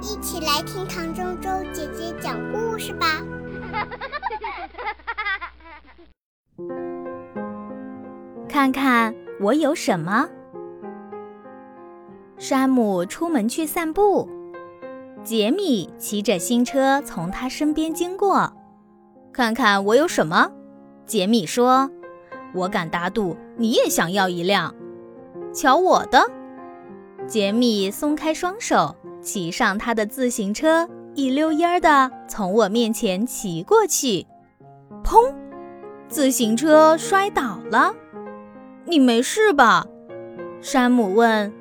一起来听唐周周姐姐讲故事吧。看看我有什么。山姆出门去散步，杰米骑着新车从他身边经过。看看我有什么？杰米说：“我敢打赌你也想要一辆。”瞧我的！杰米松开双手，骑上他的自行车，一溜烟儿的从我面前骑过去。砰！自行车摔倒了。你没事吧？山姆问。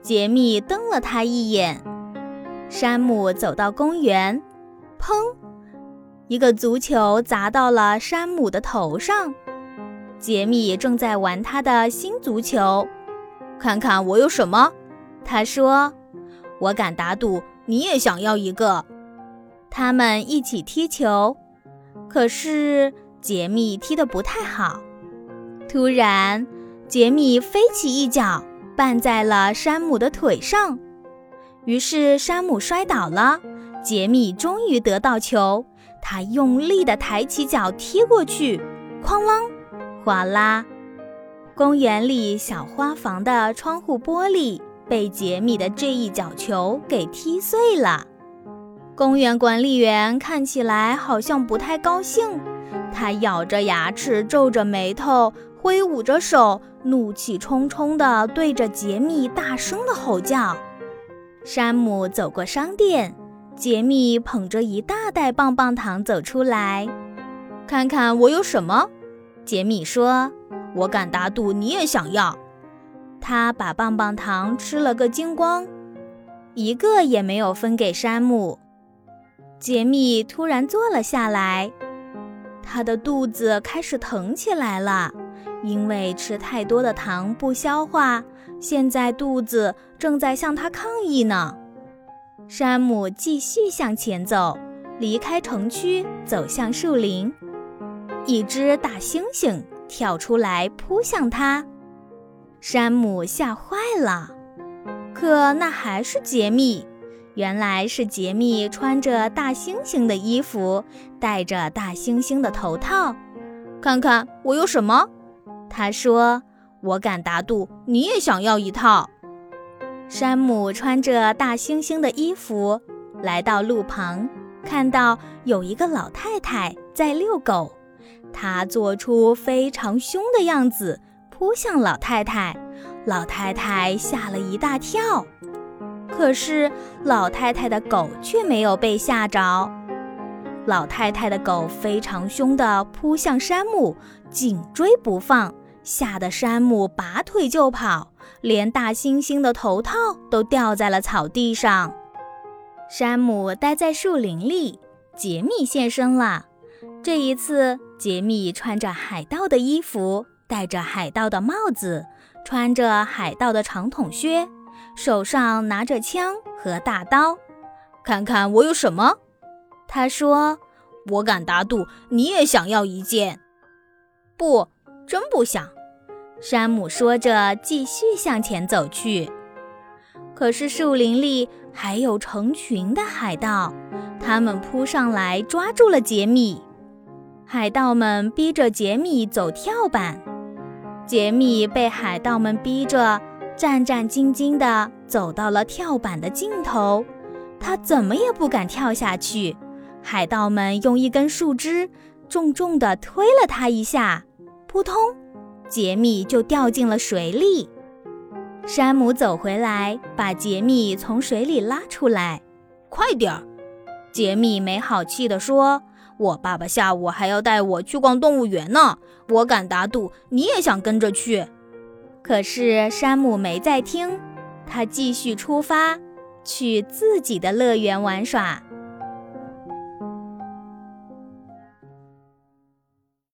杰米瞪了他一眼。山姆走到公园，砰！一个足球砸到了山姆的头上。杰米正在玩他的新足球，看看我有什么？他说：“我敢打赌你也想要一个。”他们一起踢球，可是杰米踢得不太好。突然，杰米飞起一脚。绊在了山姆的腿上，于是山姆摔倒了。杰米终于得到球，他用力地抬起脚踢过去，哐啷，哗啦！公园里小花房的窗户玻璃被杰米的这一脚球给踢碎了。公园管理员看起来好像不太高兴，他咬着牙齿，皱着眉头。挥舞着手，怒气冲冲地对着杰米大声地吼叫。山姆走过商店，杰米捧着一大袋棒棒糖走出来。看看我有什么？杰米说：“我敢打赌你也想要。”他把棒棒糖吃了个精光，一个也没有分给山姆。杰米突然坐了下来，他的肚子开始疼起来了。因为吃太多的糖不消化，现在肚子正在向他抗议呢。山姆继续向前走，离开城区，走向树林。一只大猩猩跳出来扑向他，山姆吓坏了。可那还是杰米，原来是杰米穿着大猩猩的衣服，戴着大猩猩的头套。看看我有什么。他说：“我敢打赌，你也想要一套。”山姆穿着大猩猩的衣服来到路旁，看到有一个老太太在遛狗，他做出非常凶的样子，扑向老太太。老太太吓了一大跳，可是老太太的狗却没有被吓着。老太太的狗非常凶地扑向山姆，紧追不放。吓得山姆拔腿就跑，连大猩猩的头套都掉在了草地上。山姆待在树林里，杰米现身了。这一次，杰米穿着海盗的衣服，戴着海盗的帽子，穿着海盗的长筒靴，手上拿着枪和大刀。看看我有什么？他说：“我敢打赌，你也想要一件。”不。真不想，山姆说着，继续向前走去。可是树林里还有成群的海盗，他们扑上来抓住了杰米。海盗们逼着杰米走跳板，杰米被海盗们逼着战战兢兢地走到了跳板的尽头，他怎么也不敢跳下去。海盗们用一根树枝重重地推了他一下。扑通，杰米就掉进了水里。山姆走回来，把杰米从水里拉出来。快点儿！杰米没好气地说：“我爸爸下午还要带我去逛动物园呢，我敢打赌你也想跟着去。”可是山姆没在听，他继续出发，去自己的乐园玩耍。